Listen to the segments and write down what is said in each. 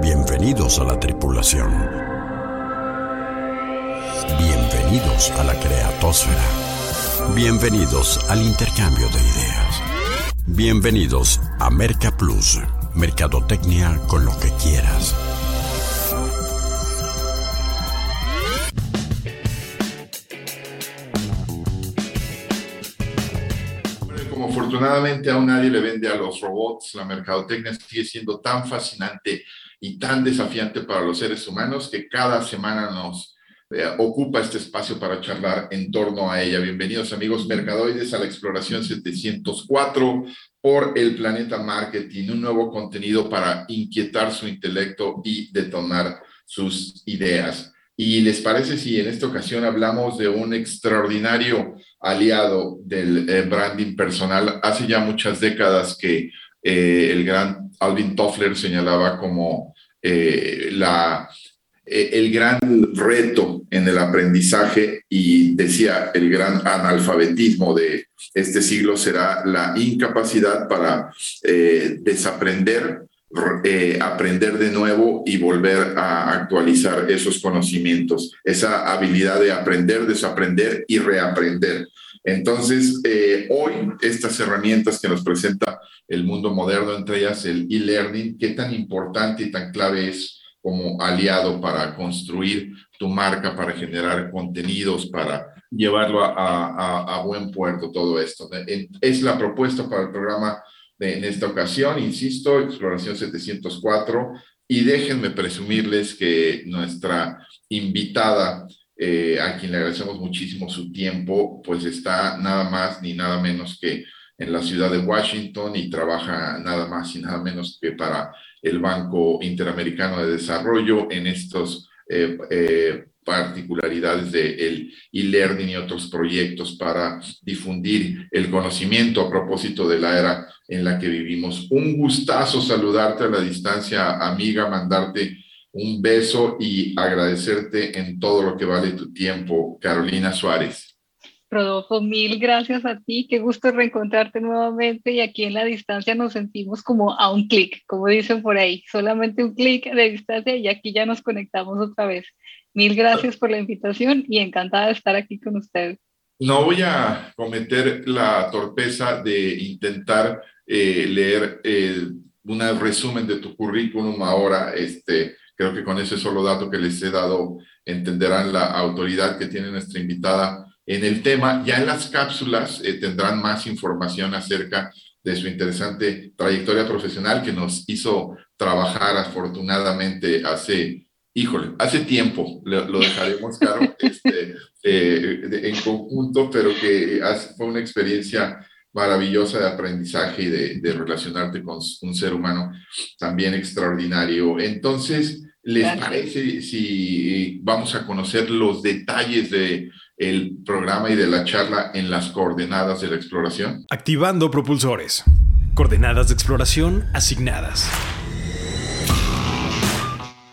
Bienvenidos a la tripulación. Bienvenidos a la creatosfera. Bienvenidos al intercambio de ideas. Bienvenidos a Merca Plus, Mercadotecnia con lo que quieras. Como afortunadamente aún nadie le vende a los robots, la mercadotecnia sigue siendo tan fascinante y tan desafiante para los seres humanos que cada semana nos eh, ocupa este espacio para charlar en torno a ella. Bienvenidos amigos mercadoides a la exploración 704 por el planeta marketing, un nuevo contenido para inquietar su intelecto y detonar sus ideas. ¿Y les parece si en esta ocasión hablamos de un extraordinario aliado del eh, branding personal? Hace ya muchas décadas que eh, el gran Alvin Toffler señalaba como eh, la, el gran reto en el aprendizaje y decía el gran analfabetismo de este siglo será la incapacidad para desaprender eh, aprender de nuevo y volver a actualizar esos conocimientos, esa habilidad de aprender, desaprender y reaprender. Entonces, eh, hoy estas herramientas que nos presenta el mundo moderno, entre ellas el e-learning, qué tan importante y tan clave es como aliado para construir tu marca, para generar contenidos, para llevarlo a, buen puerto, todo esto. Es la propuesta para el programa en esta ocasión, insisto, Exploración 704. Y déjenme presumirles que nuestra invitada, eh, a quien le agradecemos muchísimo su tiempo, pues está nada más ni nada menos que en la ciudad de Washington y trabaja nada más y nada menos que para el Banco Interamericano de Desarrollo en estos eh, eh, particularidades del e-learning y otros proyectos para difundir el conocimiento a propósito de la era en la que vivimos. Un gustazo saludarte a la distancia, amiga, mandarte un beso y agradecerte en todo lo que vale tu tiempo, Carolina Suárez. Rodolfo, mil gracias a ti, qué gusto reencontrarte nuevamente y aquí en la distancia nos sentimos como a un clic, como dicen por ahí, solamente un clic de distancia y aquí ya nos conectamos otra vez. Mil gracias por la invitación y encantada de estar aquí con ustedes. No voy a cometer la torpeza de intentar eh, leer eh, un resumen de tu currículum ahora. Este, creo que con ese solo dato que les he dado entenderán la autoridad que tiene nuestra invitada en el tema. Ya en las cápsulas eh, tendrán más información acerca de su interesante trayectoria profesional que nos hizo trabajar afortunadamente hace híjole, hace tiempo lo, dejaremos claro este, eh, en conjunto, pero que fue una experiencia maravillosa de aprendizaje y de, relacionarte con un ser humano también extraordinario. Entonces, ¿les parece si vamos a conocer los detalles de el programa y de la charla en las coordenadas de la exploración? Activando propulsores. Coordenadas de exploración asignadas.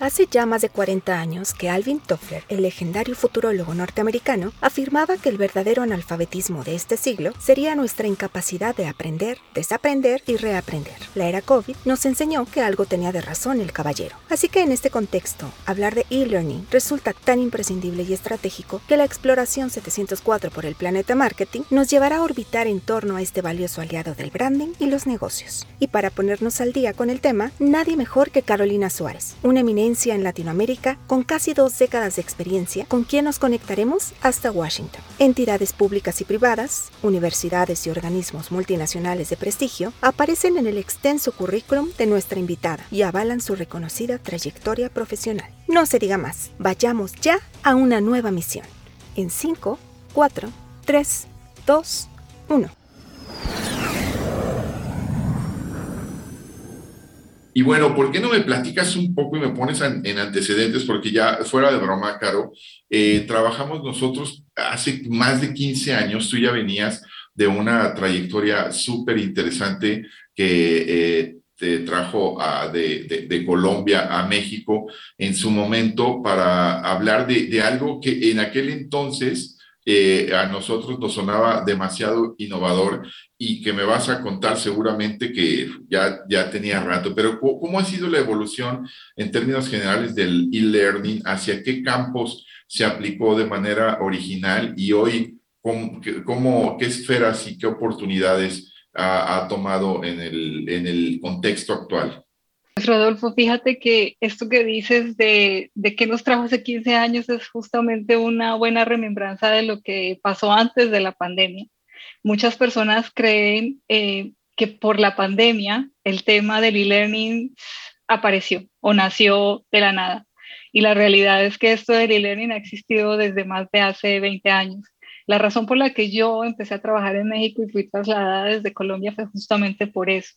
Hace ya más de 40 años que Alvin Toffler, el legendario futurólogo norteamericano, afirmaba que el verdadero analfabetismo de este siglo sería nuestra incapacidad de aprender, desaprender y reaprender. La era COVID nos enseñó que algo tenía de razón el caballero. Así que en este contexto, hablar de e-learning resulta tan imprescindible y estratégico que la exploración 704 por el planeta marketing nos llevará a orbitar en torno a este valioso aliado del branding y los negocios. Y para ponernos al día con el tema, nadie mejor que Carolina Suárez, una eminencia en Latinoamérica con casi dos décadas de experiencia, con quien nos conectaremos hasta Washington. Entidades públicas y privadas, universidades y organismos multinacionales de prestigio aparecen en el extenso currículum de nuestra invitada y avalan su reconocida trayectoria profesional. No se diga más, vayamos ya a una nueva misión. En 5, 4, 3, 2, 1. Y bueno, ¿por qué no me platicas un poco y me pones en, antecedentes? Porque ya fuera de broma, Caro, eh, trabajamos nosotros hace más de 15 años, tú ya venías de una trayectoria súper interesante que eh, te trajo de, Colombia a México en su momento para hablar de, de algo que en aquel entonces eh, a nosotros nos sonaba demasiado innovador y que me vas a contar seguramente que ya, ya tenía rato, pero ¿cómo ha sido la evolución en términos generales del e-learning? ¿Hacia qué campos se aplicó de manera original y hoy cómo, qué esferas y qué oportunidades ha, tomado en el, en el contexto actual? Pues, Rodolfo, fíjate que esto que dices de, de qué nos trajo hace 15 años es justamente una buena remembranza de lo que pasó antes de la pandemia muchas personas creen eh, que por la pandemia el tema del e-learning apareció o nació de la nada. Y la realidad es que esto del e-learning ha existido desde más de hace 20 años. La razón por la que yo empecé a trabajar en México y fui trasladada desde Colombia fue justamente por eso.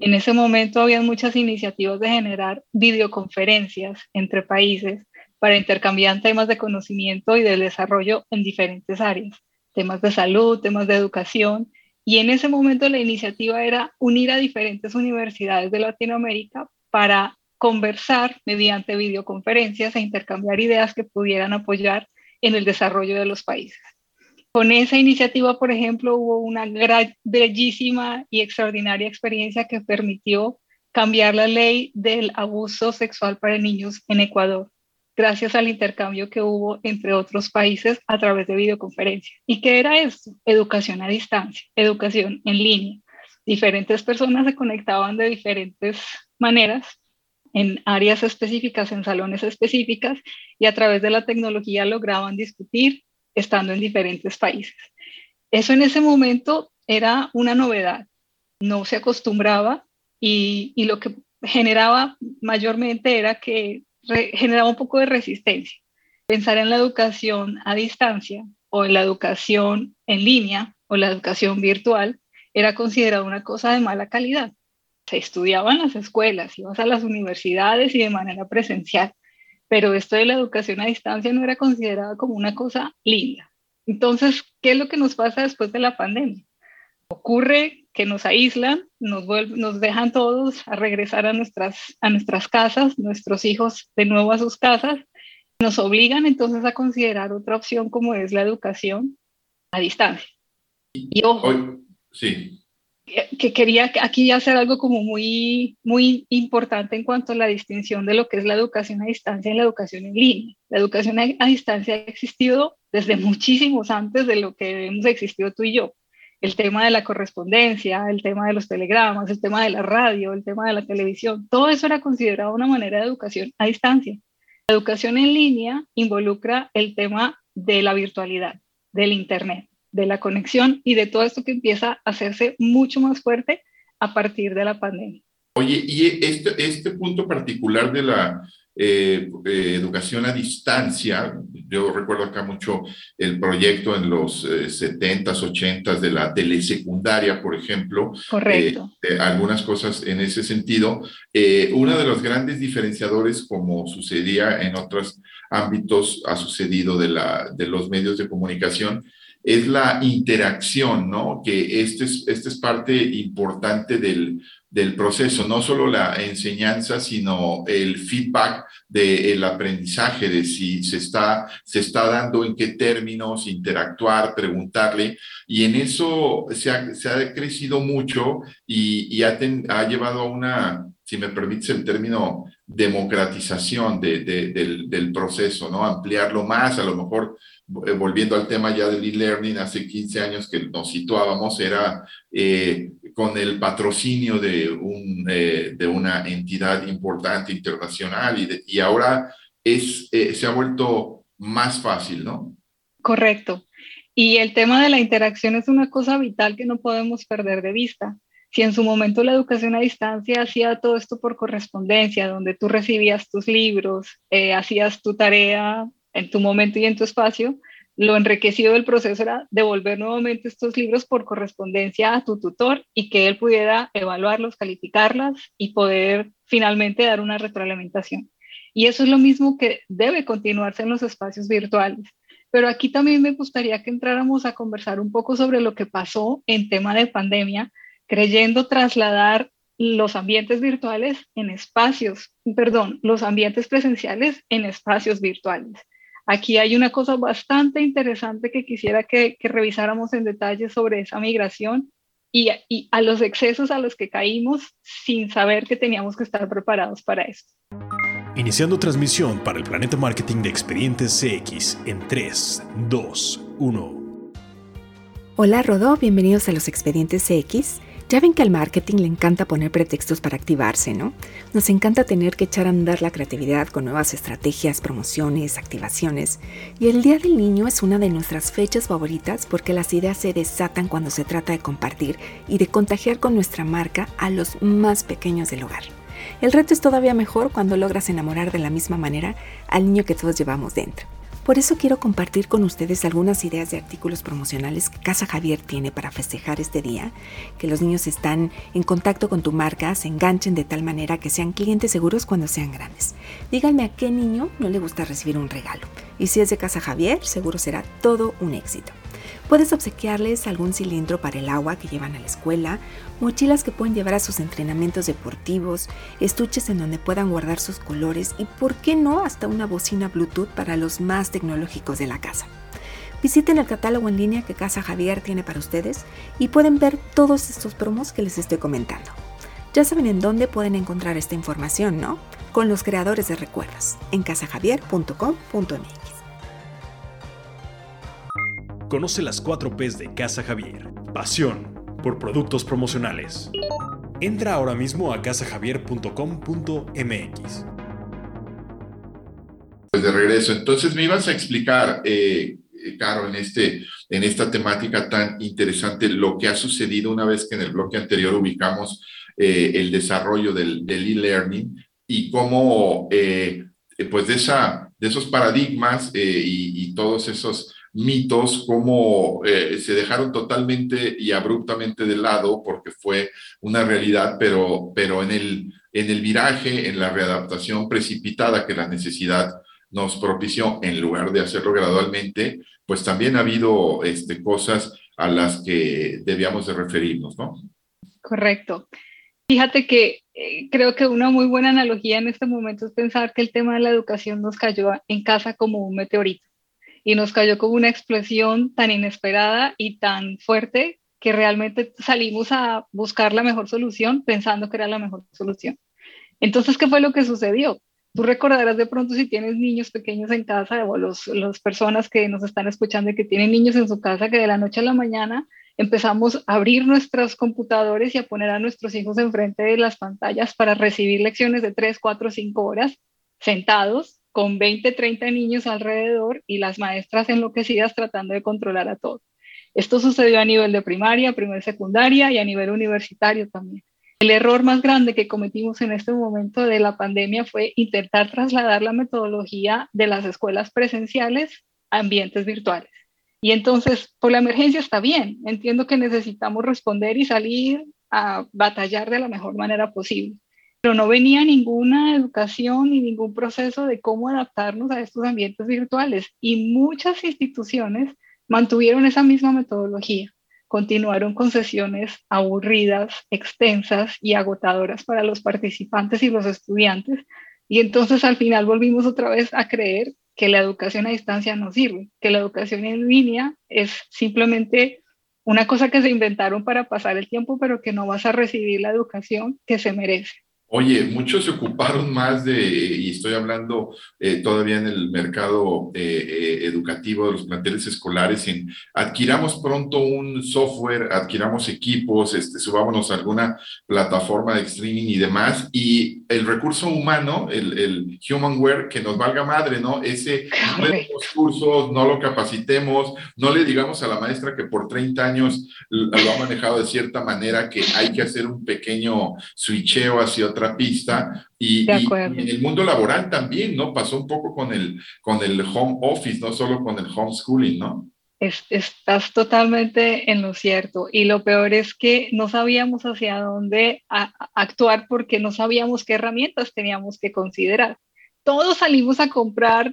En ese momento había muchas iniciativas de generar videoconferencias entre países para intercambiar temas de conocimiento y de desarrollo en diferentes áreas temas de salud, temas de educación. Y en ese momento la iniciativa era unir a diferentes universidades de Latinoamérica para conversar mediante videoconferencias e intercambiar ideas que pudieran apoyar en el desarrollo de los países. Con esa iniciativa, por ejemplo, hubo una bellísima y extraordinaria experiencia que permitió cambiar la ley del abuso sexual para niños en Ecuador gracias al intercambio que hubo entre otros países a través de videoconferencia. ¿Y qué era esto? Educación a distancia, educación en línea. Diferentes personas se conectaban de diferentes maneras en áreas específicas, en salones específicas, y a través de la tecnología lograban discutir estando en diferentes países. Eso en ese momento era una novedad, no se acostumbraba y, y lo que generaba mayormente era que generaba un poco de resistencia. Pensar en la educación a distancia o en la educación en línea o la educación virtual era considerado una cosa de mala calidad. Se estudiaba en las escuelas, ibas a las universidades y de manera presencial, pero esto de la educación a distancia no era considerado como una cosa linda. Entonces, ¿qué es lo que nos pasa después de la pandemia? Ocurre que nos aíslan, nos, nos dejan todos a regresar a nuestras, a nuestras casas, nuestros hijos de nuevo a sus casas, nos obligan entonces a considerar otra opción como es la educación a distancia. Y ojo, sí. que quería aquí hacer algo como muy, muy importante en cuanto a la distinción de lo que es la educación a distancia y la educación en línea. La educación a distancia ha existido desde muchísimos antes de lo que hemos existido tú y yo el tema de la correspondencia, el tema de los telegramas, el tema de la radio, el tema de la televisión, todo eso era considerado una manera de educación a distancia. La educación en línea involucra el tema de la virtualidad, del Internet, de la conexión y de todo esto que empieza a hacerse mucho más fuerte a partir de la pandemia. Oye, y este, este punto particular de la eh, eh, educación a distancia. Yo recuerdo acá mucho el proyecto en los 70s, eh, 80s de la telesecundaria, por ejemplo. Correcto. algunas cosas en ese sentido. uno de los grandes diferenciadores, como sucedía en otros ámbitos, ha sucedido de, la, de los medios de comunicación, es la interacción, ¿no? Que este es, este es parte importante del, del proceso, no solo la enseñanza, sino el feedback del aprendizaje, de si se está, se está dando, en qué términos, interactuar, preguntarle. Y en eso se ha, se ha crecido mucho y, y ha, llevado a una, si me permites el término, democratización de, del, del proceso, ¿no? Ampliarlo más, a lo mejor eh, volviendo al tema ya del e-learning, hace 15 años que nos situábamos, era eh, con el patrocinio de, un, eh, de una entidad importante internacional y, y ahora es, se ha vuelto más fácil, ¿no? Correcto. Y el tema de la interacción es una cosa vital que no podemos perder de vista. Si en su momento la educación a distancia hacía todo esto por correspondencia, donde tú recibías tus libros, hacías tu tarea en tu momento y en tu espacio, lo enriquecido del proceso era devolver nuevamente estos libros por correspondencia a tu tutor y que él pudiera evaluarlos, calificarlas y poder finalmente dar una retroalimentación. Y eso es lo mismo que debe continuarse en los espacios virtuales. Pero aquí también me gustaría que entráramos a conversar un poco sobre lo que pasó en tema de pandemia, creyendo trasladar los ambientes virtuales en espacios, perdón, los ambientes presenciales en espacios virtuales. Aquí hay una cosa bastante interesante que quisiera que, revisáramos en detalle sobre esa migración y, y a los excesos a los que caímos sin saber que teníamos que estar preparados para esto. Iniciando transmisión para el Planeta Marketing de Expedientes CX en 3, 2, 1. Hola Rodó, bienvenidos a los Expedientes CX. Ya ven que al marketing le encanta poner pretextos para activarse, ¿no? Nos encanta tener que echar a andar la creatividad con nuevas estrategias, promociones, activaciones. Y el Día del Niño es una de nuestras fechas favoritas porque las ideas se desatan cuando se trata de compartir y de contagiar con nuestra marca a los más pequeños del hogar. El reto es todavía mejor cuando logras enamorar de la misma manera al niño que todos llevamos dentro. Por eso quiero compartir con ustedes algunas ideas de artículos promocionales que Casa Javier tiene para festejar este día, que los niños están en contacto con tu marca, se enganchen de tal manera que sean clientes seguros cuando sean grandes. Díganme a qué niño no le gusta recibir un regalo. Y si es de Casa Javier, seguro será todo un éxito. Puedes obsequiarles algún cilindro para el agua que llevan a la escuela, mochilas que pueden llevar a sus entrenamientos deportivos, estuches en donde puedan guardar sus colores y, por qué no, hasta una bocina Bluetooth para los más tecnológicos de la casa. Visiten el catálogo en línea que Casa Javier tiene para ustedes y pueden ver todos estos promos que les estoy comentando. Ya saben en dónde pueden encontrar esta información, ¿no? Con los creadores de recuerdos, en casajavier.com.mx. Conoce las 4 P's de Casa Javier. Pasión por productos promocionales. Entra ahora mismo a casajavier.com.mx. Pues de regreso, entonces me ibas a explicar, eh, Caro, en, este, en esta temática tan interesante, lo que ha sucedido una vez que en el bloque anterior ubicamos eh, el desarrollo del e-learning y cómo, eh, pues de, esa, de esos paradigmas y, y todos esos mitos, como eh, se dejaron totalmente y abruptamente de lado porque fue una realidad, pero, pero en, el, en el viraje, en la readaptación precipitada que la necesidad nos propició, en lugar de hacerlo gradualmente, pues también ha habido este, cosas a las que debíamos de referirnos, ¿no? Correcto. Fíjate que eh, creo que una muy buena analogía en este momento es pensar que el tema de la educación nos cayó en casa como un meteorito y nos cayó como una explosión tan inesperada y tan fuerte que realmente salimos a buscar la mejor solución pensando que era la mejor solución. Entonces, ¿qué fue lo que sucedió? Tú recordarás de pronto si tienes niños pequeños en casa o los, las personas que nos están escuchando y que tienen niños en su casa, que de la noche a la mañana empezamos a abrir nuestros computadores y a poner a nuestros hijos enfrente de las pantallas para recibir lecciones de 3, 4, 5 horas sentados con 20, 30 niños alrededor y las maestras enloquecidas tratando de controlar a todos. Esto sucedió a nivel de primaria, primer secundaria y a nivel universitario también. El error más grande que cometimos en este momento de la pandemia fue intentar trasladar la metodología de las escuelas presenciales a ambientes virtuales. Y entonces, por la emergencia está bien, entiendo que necesitamos responder y salir a batallar de la mejor manera posible pero no venía ninguna educación ni ningún proceso de cómo adaptarnos a estos ambientes virtuales y muchas instituciones mantuvieron esa misma metodología. Continuaron con sesiones aburridas, extensas y agotadoras para los participantes y los estudiantes. Y entonces al final volvimos otra vez a creer que la educación a distancia no sirve, que la educación en línea es simplemente una cosa que se inventaron para pasar el tiempo, pero que no vas a recibir la educación que se merece. Oye, muchos se ocuparon más de, y estoy hablando eh, todavía en el mercado eh, eh, educativo de los planteles escolares, en adquiramos pronto un software, adquiramos equipos, este, subámonos a alguna plataforma de streaming y demás, y el recurso humano, el, el humanware, que nos valga madre, ¿no? Ese, no le cursos, no lo capacitemos, no le digamos a la maestra que por 30 años lo ha manejado de cierta manera, que hay que hacer un pequeño switcheo hacia otra pista y, en el mundo laboral también, ¿no? Pasó un poco con el, con el home office, no solo con el homeschooling, ¿no? estás totalmente en lo cierto y lo peor es que no sabíamos hacia dónde actuar porque no sabíamos qué herramientas teníamos que considerar. Todos salimos a comprar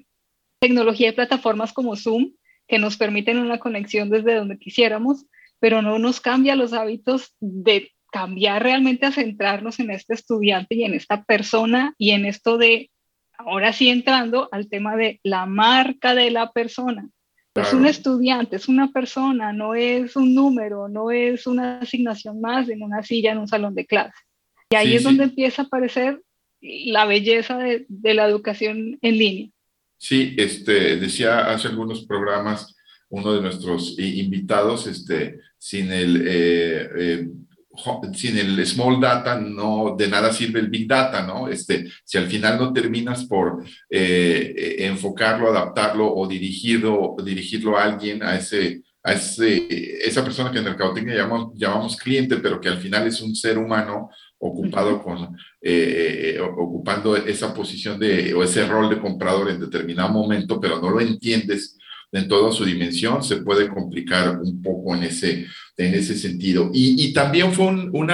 tecnología de plataformas como Zoom que nos permiten una conexión desde donde quisiéramos, pero no nos cambia los hábitos de cambiar realmente a centrarnos en este estudiante y en esta persona y en esto de, ahora sí entrando al tema de la marca de la persona. Es un estudiante, es una persona, no es un número, no es una asignación más en una silla en un salón de clase. Y ahí es donde empieza a aparecer la belleza de, de, la educación en línea. Sí, este, decía hace algunos programas uno de nuestros invitados, este, sin el eh, eh, sin el small data no de nada sirve el big data, ¿no? Este, si al final no terminas por eh, eh, enfocarlo, adaptarlo o dirigirlo, dirigirlo a alguien, a ese, a ese, esa persona que en mercadotecnia llamamos, llamamos cliente, pero que al final es un ser humano ocupado con, eh, ocupando esa posición de, o ese rol de comprador en determinado momento, pero no lo entiendes en toda su dimensión, se puede complicar un poco en ese, en ese sentido. Y, también fue un,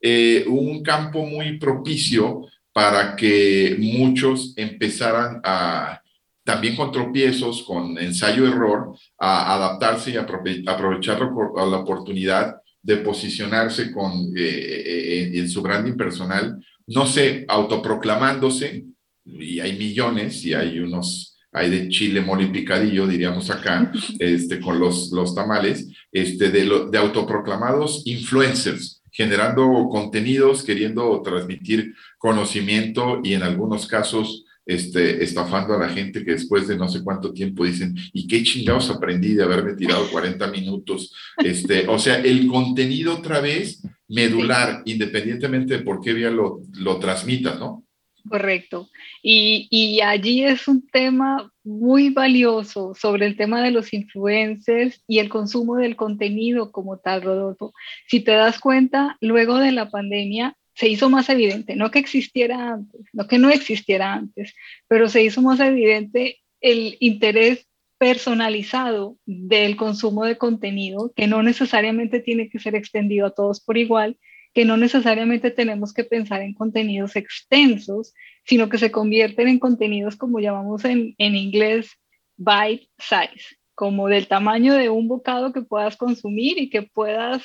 eh, un campo muy propicio para que muchos empezaran a, también con tropiezos, con ensayo-error, a adaptarse y aprovechar la oportunidad de posicionarse con, eh, eh, en su branding personal, no sé, autoproclamándose, y hay millones y hay unos hay de chile, mole y picadillo, diríamos acá, este, con los, los tamales, este, de, de autoproclamados influencers, generando contenidos, queriendo transmitir conocimiento y en algunos casos este, estafando a la gente que después de no sé cuánto tiempo dicen, ¿y qué chingados aprendí de haberme tirado 40 minutos? Este, o sea, el contenido otra vez medular, independientemente de por qué vía lo, lo transmitas, ¿no? Correcto. Y, allí es un tema muy valioso sobre el tema de los influencers y el consumo del contenido como tal, Rodolfo. Si te das cuenta, luego de la pandemia se hizo más evidente, no que existiera antes, no que no existiera antes, pero se hizo más evidente el interés personalizado del consumo de contenido, que no necesariamente tiene que ser extendido a todos por igual, que no necesariamente tenemos que pensar en contenidos extensos, sino que se convierten en contenidos como llamamos en, en inglés bite size, como del tamaño de un bocado que puedas consumir y que puedas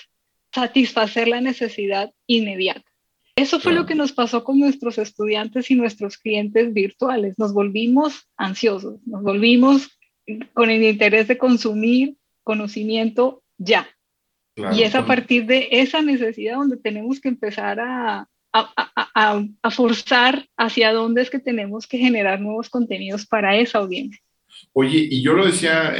satisfacer la necesidad inmediata. Eso fue lo que nos pasó con nuestros estudiantes y nuestros clientes virtuales. Nos volvimos ansiosos, nos volvimos con el interés de consumir conocimiento ya y es a partir de esa necesidad donde tenemos que empezar a, a, a, forzar hacia dónde es que tenemos que generar nuevos contenidos para esa audiencia. Oye, y yo lo decía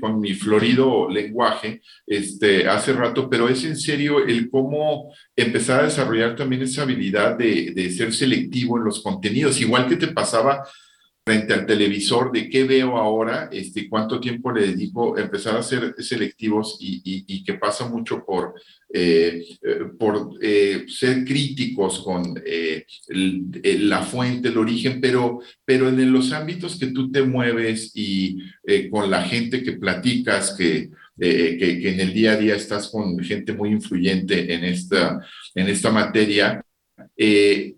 con mi florido lenguaje este, hace rato, pero es en serio el cómo empezar a desarrollar también esa habilidad de, de ser selectivo en los contenidos, igual que te pasaba frente al televisor de qué veo ahora, este, cuánto tiempo le dedico, empezar a ser selectivos y, y, que pasa mucho por, eh, eh, por eh, ser críticos con la fuente, el origen, pero, pero en los ámbitos que tú te mueves y con la gente que platicas, que, que, que, en el día a día estás con gente muy influyente en esta, en esta materia, eh,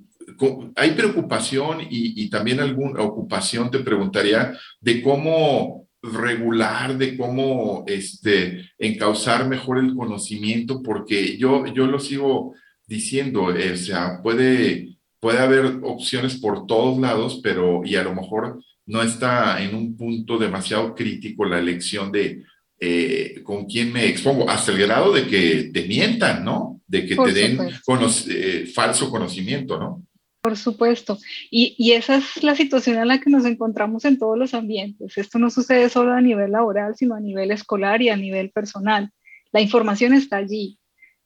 hay preocupación y, también alguna ocupación, te preguntaría, de cómo regular, de cómo este, encauzar mejor el conocimiento, porque yo, yo lo sigo diciendo, eh, o sea, puede, puede haber opciones por todos lados, pero y a lo mejor no está en un punto demasiado crítico la elección de eh, con quién me expongo, hasta el grado de que te mientan, ¿no? De que te den eh, falso conocimiento, ¿no? Por supuesto. Y, esa es la situación en la que nos encontramos en todos los ambientes. Esto no sucede solo a nivel laboral, sino a nivel escolar y a nivel personal. La información está allí.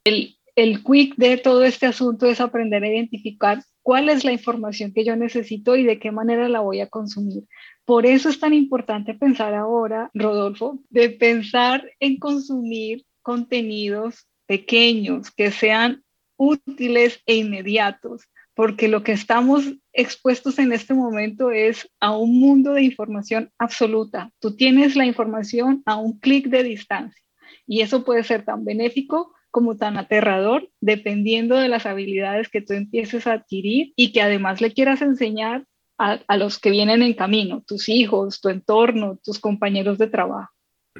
El quick de todo este asunto es aprender a identificar cuál es la información que yo necesito y de qué manera la voy a consumir. Por eso es tan importante pensar ahora, Rodolfo, de pensar en consumir contenidos pequeños que sean útiles e inmediatos porque lo que estamos expuestos en este momento es a un mundo de información absoluta. Tú tienes la información a un clic de distancia y eso puede ser tan benéfico como tan aterrador, dependiendo de las habilidades que tú empieces a adquirir y que además le quieras enseñar a, los que vienen en camino, tus hijos, tu entorno, tus compañeros de trabajo.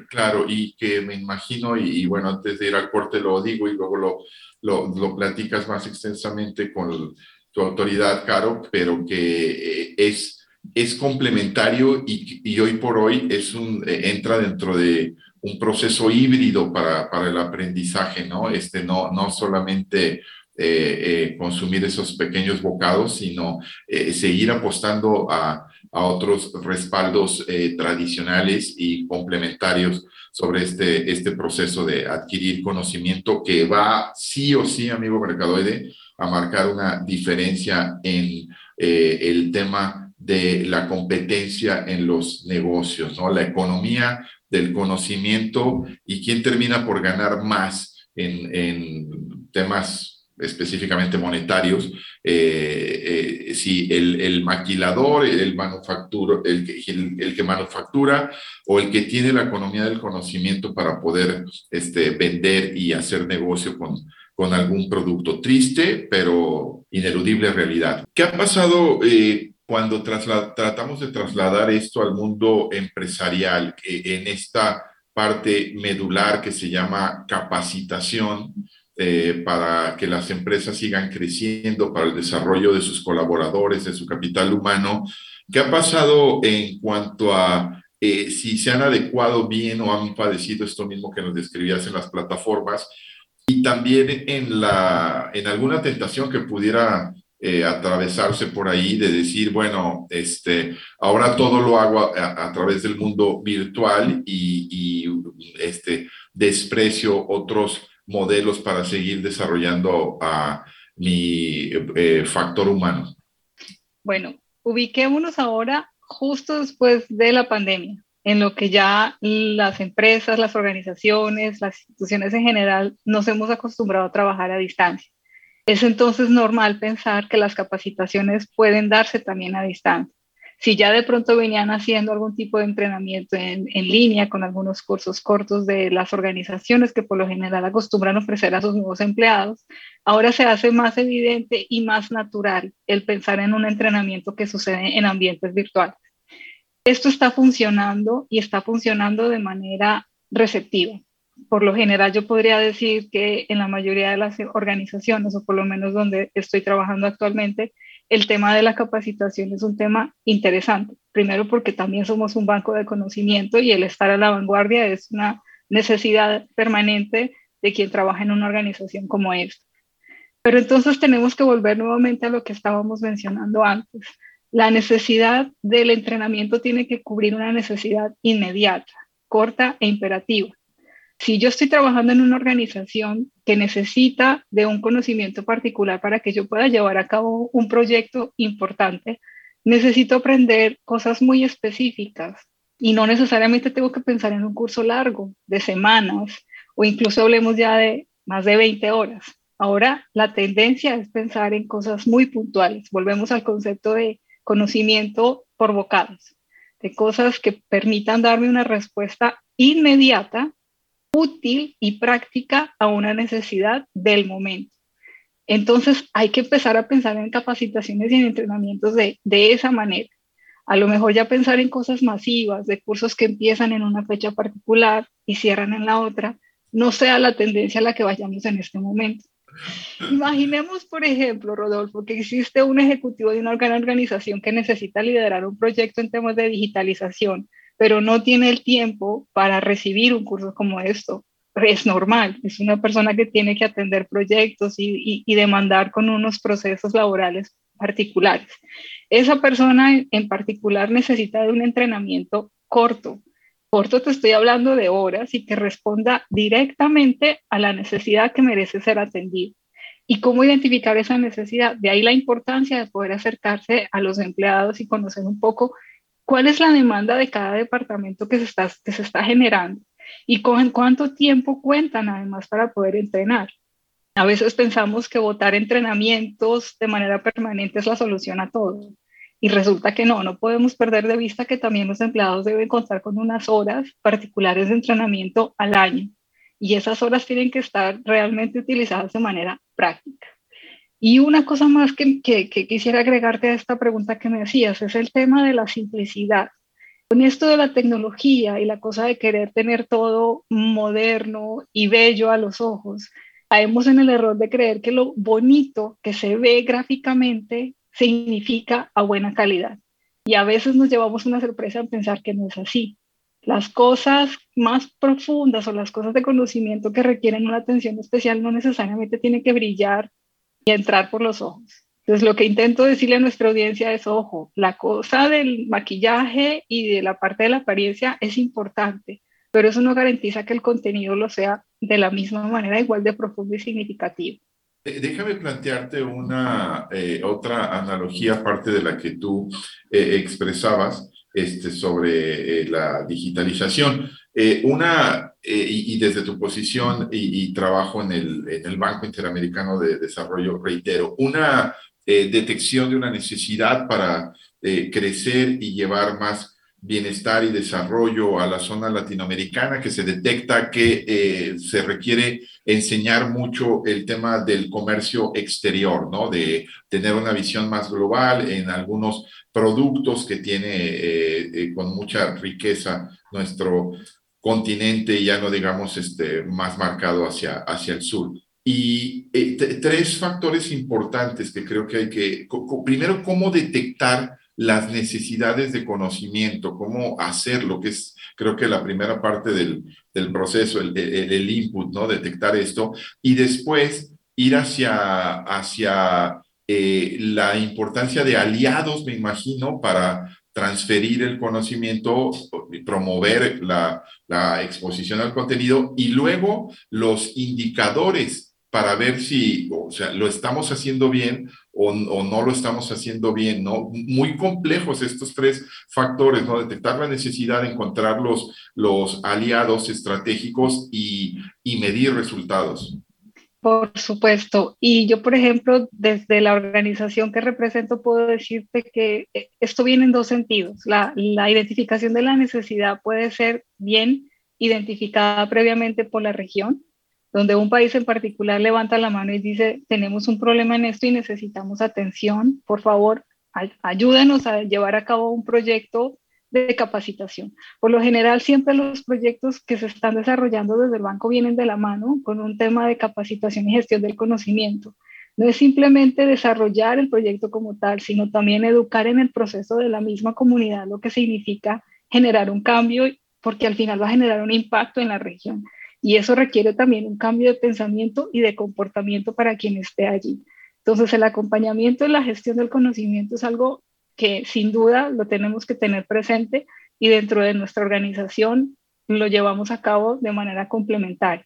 Claro, y que me imagino, y, bueno, antes de ir al corte lo digo y luego lo, lo, lo platicas más extensamente con tu autoridad, Caro, pero que eh, es es complementario y, hoy por hoy es un, entra dentro de un proceso híbrido para, para el aprendizaje, ¿no? Este, no, no solamente eh, eh, consumir esos pequeños bocados, sino eh, seguir apostando a, a otros respaldos tradicionales y complementarios sobre este, este proceso de adquirir conocimiento que va sí o sí, amigo mercadoide, a marcar una diferencia en el tema de la competencia en los negocios, ¿no? La economía del conocimiento y quién termina por ganar más en, en temas específicamente monetarios, eh, eh, si el, maquilador, el, manufacturo, el, el, que manufactura o el que tiene la economía del conocimiento para poder este, vender y hacer negocio con, con algún producto triste, pero ineludible realidad. ¿Qué ha pasado eh, cuando tratamos de trasladar esto al mundo empresarial en esta parte medular que se llama capacitación? Eh, para que las empresas sigan creciendo, para el desarrollo de sus colaboradores, de su capital humano. ¿Qué ha pasado en cuanto a eh, si se han adecuado bien o han padecido esto mismo que nos describías en las plataformas? Y también en, la, en alguna tentación que pudiera eh, atravesarse por ahí de decir, bueno, este, ahora todo lo hago a, través del mundo virtual y, este, desprecio otros modelos para seguir desarrollando a mi eh, factor humano? Bueno, ubiquémonos ahora justo después de la pandemia, en lo que ya las empresas, las organizaciones, las instituciones en general nos hemos acostumbrado a trabajar a distancia. Es entonces normal pensar que las capacitaciones pueden darse también a distancia si ya de pronto venían haciendo algún tipo de entrenamiento en, línea con algunos cursos cortos de las organizaciones que por lo general acostumbran ofrecer a sus nuevos empleados, ahora se hace más evidente y más natural el pensar en un entrenamiento que sucede en ambientes virtuales. Esto está funcionando y está funcionando de manera receptiva. Por lo general yo podría decir que en la mayoría de las organizaciones, o por lo menos donde estoy trabajando actualmente, el tema de la capacitación es un tema interesante. Primero porque también somos un banco de conocimiento y el estar a la vanguardia es una necesidad permanente de quien trabaja en una organización como esta. Pero entonces tenemos que volver nuevamente a lo que estábamos mencionando antes. La necesidad del entrenamiento tiene que cubrir una necesidad inmediata, corta e imperativa. Si yo estoy trabajando en una organización que necesita de un conocimiento particular para que yo pueda llevar a cabo un proyecto importante, necesito aprender cosas muy específicas y no necesariamente tengo que pensar en un curso largo de semanas o incluso hablemos ya de más de 20 horas. Ahora la tendencia es pensar en cosas muy puntuales. Volvemos al concepto de conocimiento por bocados, de cosas que permitan darme una respuesta inmediata útil y práctica a una necesidad del momento. Entonces hay que empezar a pensar en capacitaciones y en entrenamientos de, de esa manera. A lo mejor ya pensar en cosas masivas, de cursos que empiezan en una fecha particular y cierran en la otra, no sea la tendencia a la que vayamos en este momento. Imaginemos, por ejemplo, Rodolfo, que existe un ejecutivo de una organización que necesita liderar un proyecto en temas de digitalización pero no tiene el tiempo para recibir un curso como esto. Es normal, es una persona que tiene que atender proyectos y, demandar con unos procesos laborales particulares. Esa persona en particular necesita de un entrenamiento corto. Corto te estoy hablando de horas y que responda directamente a la necesidad que merece ser atendido. ¿Y cómo identificar esa necesidad? De ahí la importancia de poder acercarse a los empleados y conocer un poco cuál es la demanda de cada departamento que se está, que se está generando y con cuánto tiempo cuentan además para poder entrenar. A veces pensamos que votar entrenamientos de manera permanente es la solución a todo. Y resulta que no, no podemos perder de vista que también los empleados deben contar con unas horas particulares de entrenamiento al año. Y esas horas tienen que estar realmente utilizadas de manera práctica. Y una cosa más que, quisiera agregarte a esta pregunta que me hacías es el tema de la simplicidad. Con esto de la tecnología y la cosa de querer tener todo moderno y bello a los ojos, caemos en el error de creer que lo bonito que se ve gráficamente significa a buena calidad. Y a veces nos llevamos una sorpresa en pensar que no es así. Las cosas más profundas o las cosas de conocimiento que requieren una atención especial no necesariamente tienen que brillar y entrar por los ojos. Entonces, lo que intento decirle a nuestra audiencia es, ojo, la cosa del maquillaje y de la parte de la apariencia es importante, pero eso no garantiza que el contenido lo sea de la misma manera, igual de profundo y significativo. Déjame plantearte una eh, otra analogía aparte de la que tú eh, expresabas este, sobre eh, la digitalización. una, y, desde tu posición y, trabajo en el, en el, Banco Interamericano de Desarrollo, reitero, una detección de una necesidad para crecer y llevar más bienestar y desarrollo a la zona latinoamericana, que se detecta que eh, se requiere enseñar mucho el tema del comercio exterior, ¿no? De tener una visión más global en algunos productos que tiene eh, eh, con mucha riqueza nuestro continente, ya no digamos este, más marcado hacia, hacia el sur. Y tres factores importantes que creo que hay que, primero, cómo detectar las necesidades de conocimiento, cómo hacerlo, que es creo que la primera parte del, del proceso, el, el, input, ¿no? Detectar esto y después ir hacia, hacia eh, la importancia de aliados, me imagino, para transferir el conocimiento, promover la, la exposición al contenido y luego los indicadores para ver si, o sea, lo estamos haciendo bien o, no lo estamos haciendo bien, ¿no? Muy complejos estos tres factores, ¿no? Detectar la necesidad, encontrar los, los aliados estratégicos y, y medir resultados. Por supuesto. Y yo, por ejemplo, desde la organización que represento, puedo decirte que eh, esto viene en dos sentidos. La, la identificación de la necesidad puede ser bien identificada previamente por la región, donde un país en particular levanta la mano y dice, tenemos un problema en esto y necesitamos atención, por favor, ayúdenos a llevar a cabo un proyecto de capacitación. Por lo general, siempre los proyectos que se están desarrollando desde el banco vienen de la mano con un tema de capacitación y gestión del conocimiento. No es simplemente desarrollar el proyecto como tal, sino también educar en el proceso de la misma comunidad, lo que significa generar un cambio, porque al final va a generar un impacto en la región. Y eso requiere también un cambio de pensamiento y de comportamiento para quien esté allí. Entonces, el acompañamiento y la gestión del conocimiento es algo que sin duda lo tenemos que tener presente y dentro de nuestra organización lo llevamos a cabo de manera complementaria.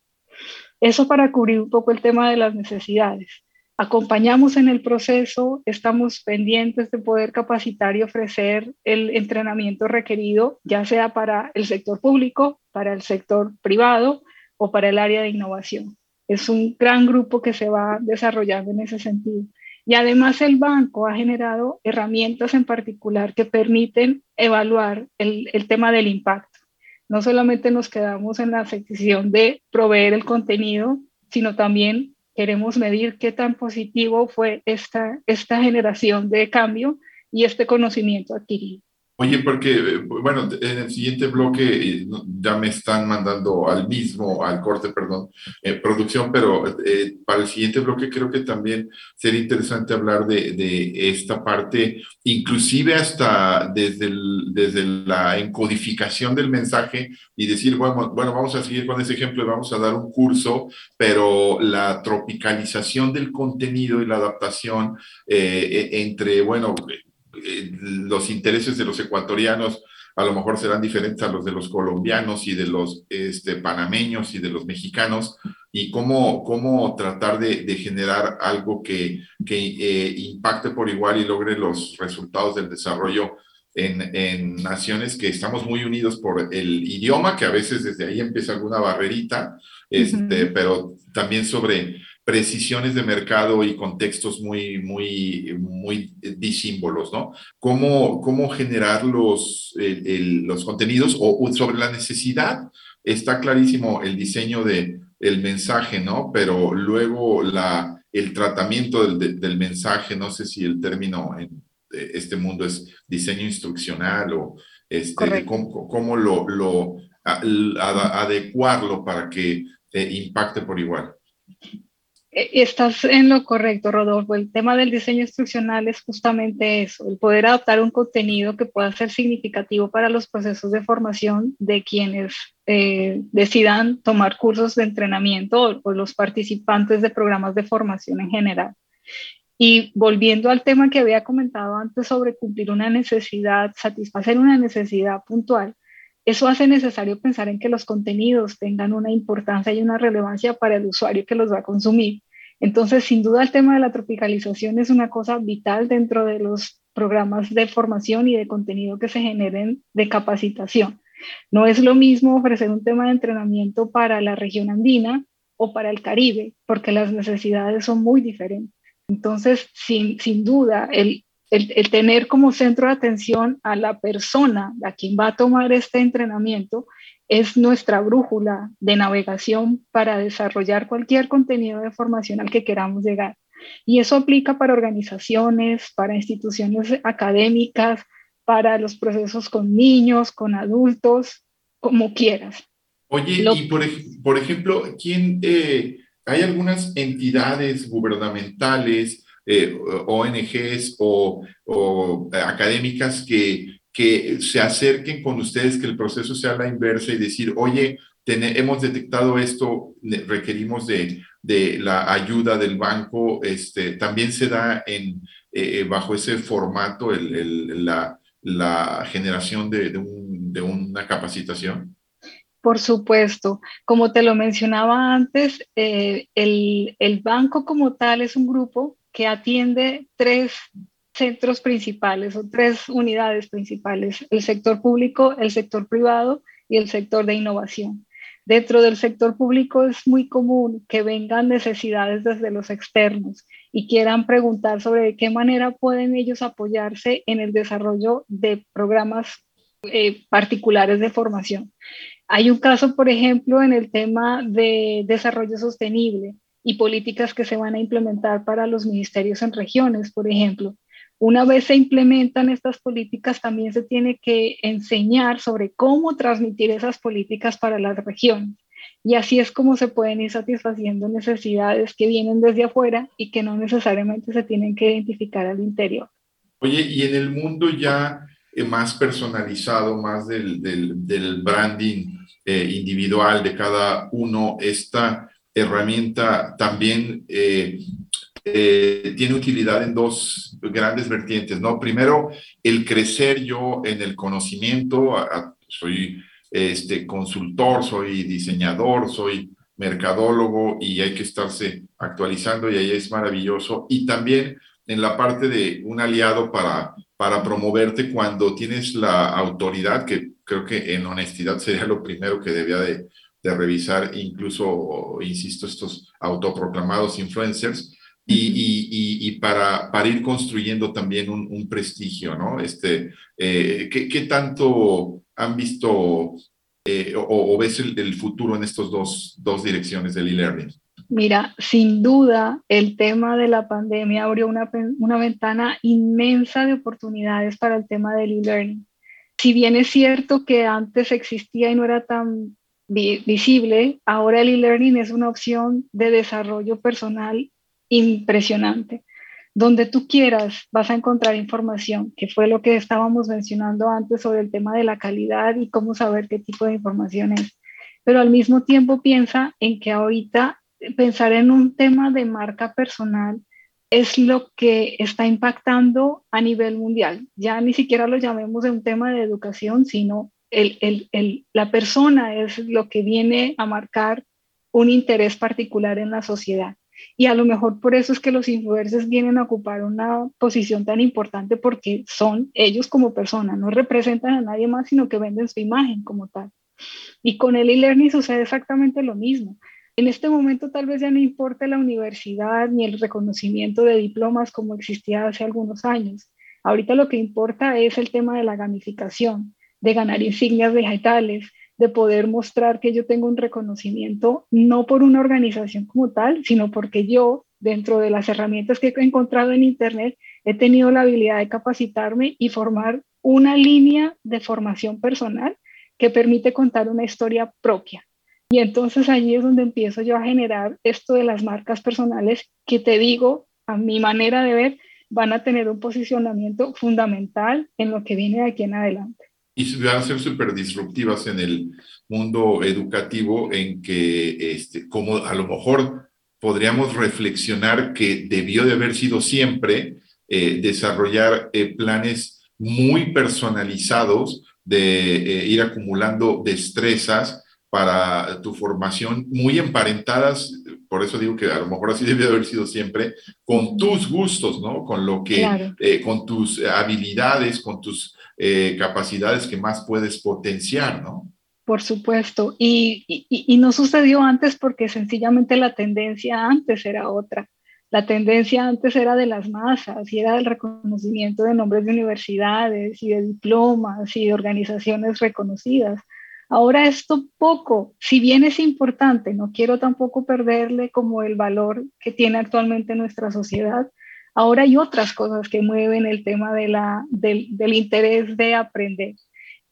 Eso para cubrir un poco el tema de las necesidades. Acompañamos en el proceso, estamos pendientes de poder capacitar y ofrecer el entrenamiento requerido, ya sea para el sector público, para el sector privado o para el área de innovación. Es un gran grupo que se va desarrollando en ese sentido. Y además el banco ha generado herramientas en particular que permiten evaluar el, el tema del impacto. No solamente nos quedamos en la sección de proveer el contenido, sino también queremos medir qué tan positivo fue esta, esta generación de cambio y este conocimiento adquirido. Oye, porque, bueno, en el siguiente bloque eh, ya me están mandando al mismo, al corte, perdón, eh, producción, pero eh, para el siguiente bloque creo que también sería interesante hablar de, esta parte, inclusive hasta desde, desde la encodificación del mensaje y decir, bueno, bueno, vamos a seguir con ese ejemplo, vamos a dar un curso, pero la tropicalización del contenido y la adaptación entre, bueno, eh, los intereses de los ecuatorianos a lo mejor serán diferentes a los de los colombianos y de los este, panameños y de los mexicanos, y cómo, cómo tratar de, generar algo que, que eh, impacte por igual y logre los resultados del desarrollo en, en, naciones que estamos muy unidos por el idioma, que a veces desde ahí empieza alguna barrerita, este, pero también sobre precisiones de mercado y contextos muy, muy, muy disímbolos, ¿no? ¿Cómo, cómo generar los, los contenidos o, sobre la necesidad? Está clarísimo el diseño de el mensaje, ¿no? Pero luego la, el tratamiento del, del mensaje, no sé si el término en este mundo es diseño instruccional o este, cómo, cómo, lo, lo adecuarlo para que eh, impacte por igual. Eh, estás en lo correcto, Rodolfo. El tema del diseño instruccional es justamente eso, el poder adaptar un contenido que pueda ser significativo para los procesos de formación de quienes eh, decidan tomar cursos de entrenamiento o, los participantes de programas de formación en general. Y volviendo al tema que había comentado antes sobre cumplir una necesidad, satisfacer una necesidad puntual, eso hace necesario pensar en que los contenidos tengan una importancia y una relevancia para el usuario que los va a consumir. Entonces, sin duda, el tema de la tropicalización es una cosa vital dentro de los programas de formación y de contenido que se generen de capacitación. No es lo mismo ofrecer un tema de entrenamiento para la región andina o para el Caribe, porque las necesidades son muy diferentes. Entonces, sin, sin duda, el, el, tener como centro de atención a la persona a quien va a tomar este entrenamiento es nuestra brújula de navegación para desarrollar cualquier contenido de formación al que queramos llegar. Y eso aplica para organizaciones, para instituciones académicas, para los procesos con niños, con adultos, como quieras. Oye, y por, por, ejemplo, ¿quién, eh, hay algunas entidades gubernamentales eh, ONGs o, académicas que, que se acerquen con ustedes, que el proceso sea la inversa y decir, oye, hemos detectado esto, requerimos de, de, la ayuda del banco, este, también se da en, eh, bajo ese formato el, la, la, generación de, de, un, de, una capacitación? Por supuesto, como te lo mencionaba antes, eh, el, el, banco como tal es un grupo que atiende tres centros principales o tres unidades principales, el sector público, el sector privado y el sector de innovación. Dentro del sector público es muy común que vengan necesidades desde los externos y quieran preguntar sobre qué manera pueden ellos apoyarse en el desarrollo de programas eh, particulares de formación. Hay un caso, por ejemplo, en el tema de desarrollo sostenible, y políticas que se van a implementar para los ministerios en regiones, por ejemplo. Una vez se implementan estas políticas, también se tiene que enseñar sobre cómo transmitir esas políticas para las regiones. Y así es como se pueden ir satisfaciendo necesidades que vienen desde afuera y que no necesariamente se tienen que identificar al interior. Oye, y en el mundo ya eh, más personalizado, más del, del, branding eh, individual de cada uno, esta herramienta también eh, eh, tiene utilidad en dos grandes vertientes, ¿no? Primero, el crecer yo en el conocimiento, soy este, consultor, soy diseñador, soy mercadólogo y hay que estarse actualizando y ahí es maravilloso. Y también en la parte de un aliado para, para promoverte cuando tienes la autoridad, que creo que en honestidad sería lo primero que debía de, de revisar incluso, insisto, estos autoproclamados influencers y, y, y, para, para, ir construyendo también un, un prestigio, ¿no? Este, eh, ¿qué, ¿qué, tanto han visto eh, o, o, ves el, el, futuro en estas dos, dos direcciones del e-learning? Mira, sin duda, el tema de la pandemia abrió una, una ventana inmensa de oportunidades para el tema del e-learning. Si bien es cierto que antes existía y no era tan visible, ahora el e-learning es una opción de desarrollo personal impresionante. Donde tú quieras vas a encontrar información, que fue lo que estábamos mencionando antes sobre el tema de la calidad y cómo saber qué tipo de información es. Pero al mismo tiempo piensa en que ahorita pensar en un tema de marca personal es lo que está impactando a nivel mundial. Ya ni siquiera lo llamemos un tema de educación, sino la persona es lo que viene a marcar un interés particular en la sociedad. Y a lo mejor por eso es que los influencers vienen a ocupar una posición tan importante porque son ellos como personas, no representan a nadie más, sino que venden su imagen como tal. Y con el e-learning sucede exactamente lo mismo. En este momento tal vez ya no importa la universidad ni el reconocimiento de diplomas como existía hace algunos años. Ahorita lo que importa es el tema de la gamificación, de ganar insignias vegetales, de poder mostrar que yo tengo un reconocimiento no por una organización como tal, sino porque yo, dentro de las herramientas que he encontrado en Internet, he tenido la habilidad de capacitarme y formar una línea de formación personal que permite contar una historia propia. Y entonces allí es donde empiezo yo a generar esto de las marcas personales que te digo, a mi manera de ver, van a tener un posicionamiento fundamental en lo que viene de aquí en adelante. Y van a ser súper disruptivas en el mundo educativo en que, este, como a lo mejor podríamos reflexionar que debió de haber sido siempre eh, desarrollar eh, planes muy personalizados de eh, ir acumulando destrezas para tu formación, muy emparentadas, por eso digo que a lo mejor así debe haber sido siempre, con tus gustos, ¿no? Con lo que, con tus habilidades, con tus capacidades que más puedes potenciar, ¿no? Por supuesto, y, y, no sucedió antes porque sencillamente la tendencia antes era otra. La tendencia antes era de las masas y era del reconocimiento de nombres de universidades y de diplomas y de organizaciones reconocidas. Ahora esto poco, si bien es importante, no quiero tampoco perderle como el valor que tiene actualmente nuestra sociedad, ahora hay otras cosas que mueven el tema de la, del, del interés de aprender.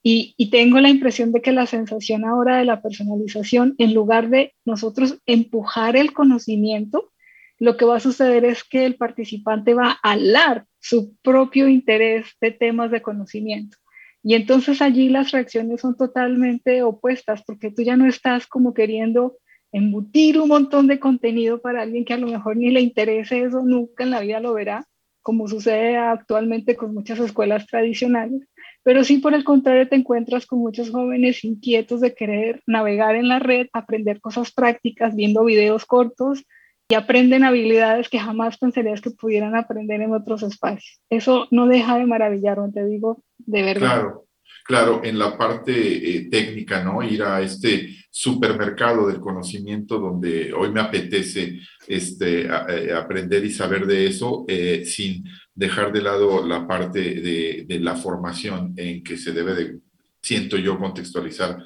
Y, tengo la impresión de que la sensación ahora de la personalización, en lugar de nosotros empujar el conocimiento, lo que va a suceder es que el participante va a alar su propio interés de temas de conocimiento. Y entonces allí las reacciones son totalmente opuestas, porque tú ya no estás como queriendo embutir un montón de contenido para alguien que a lo mejor ni le interese eso, nunca en la vida lo verá, como sucede actualmente con muchas escuelas tradicionales, pero sí por el contrario te encuentras con muchos jóvenes inquietos de querer navegar en la red, aprender cosas prácticas, viendo videos cortos y aprenden habilidades que jamás pensarías que pudieran aprender en otros espacios. Eso no deja de maravillarme, te digo, de verdad. Claro, claro, en la parte eh, técnica, ¿no? Ir a este supermercado del conocimiento donde hoy me apetece este, eh, aprender y saber de eso eh, sin dejar de lado la parte de, de, la formación en que se debe de, siento yo, contextualizar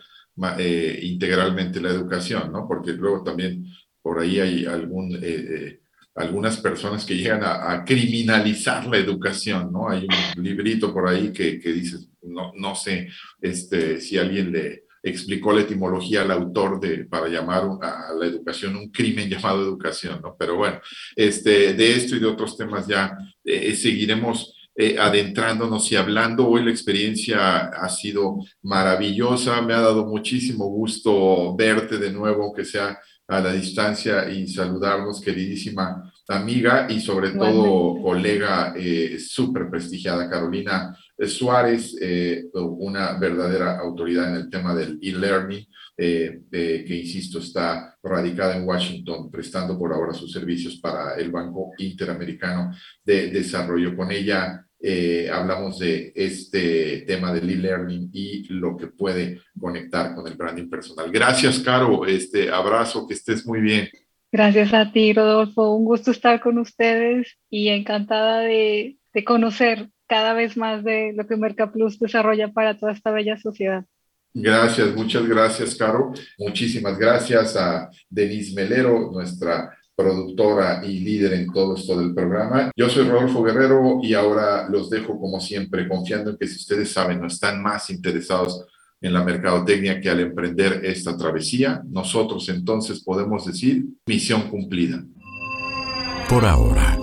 eh, integralmente la educación, ¿no? Porque luego también por ahí hay algún, algunas personas que llegan a, criminalizar la educación, ¿no? Hay un librito por ahí que, que dice, no, no sé este, si alguien le explicó la etimología al autor de, para llamar a la educación un crimen llamado educación, ¿no? Pero bueno, este, de esto y de otros temas ya eh, seguiremos eh, adentrándonos y hablando. Hoy la experiencia ha sido maravillosa, me ha dado muchísimo gusto verte de nuevo, aunque sea a la distancia, y saludarnos, queridísima amiga y sobre todo colega eh, súper prestigiada, Carolina Suárez, eh, una verdadera autoridad en el tema del e-learning, eh, que insisto, está radicada en Washington, prestando por ahora sus servicios para el Banco Interamericano de Desarrollo. Con ella eh, hablamos de este tema del e-learning y lo que puede conectar con el branding personal. Gracias, Caro. Este abrazo, que estés muy bien. Gracias a ti, Rodolfo. Un gusto estar con ustedes y encantada de, de conocer cada vez más de lo que Mercaplus desarrolla para toda esta bella sociedad. Gracias, muchas gracias, Caro. Muchísimas gracias a Denise Melero, nuestra productora y líder en todo esto del programa. Yo soy Rodolfo Guerrero y ahora los dejo como siempre, confiando en que si ustedes saben no están más interesados en la mercadotecnia que al emprender esta travesía, nosotros entonces podemos decir misión cumplida. Por ahora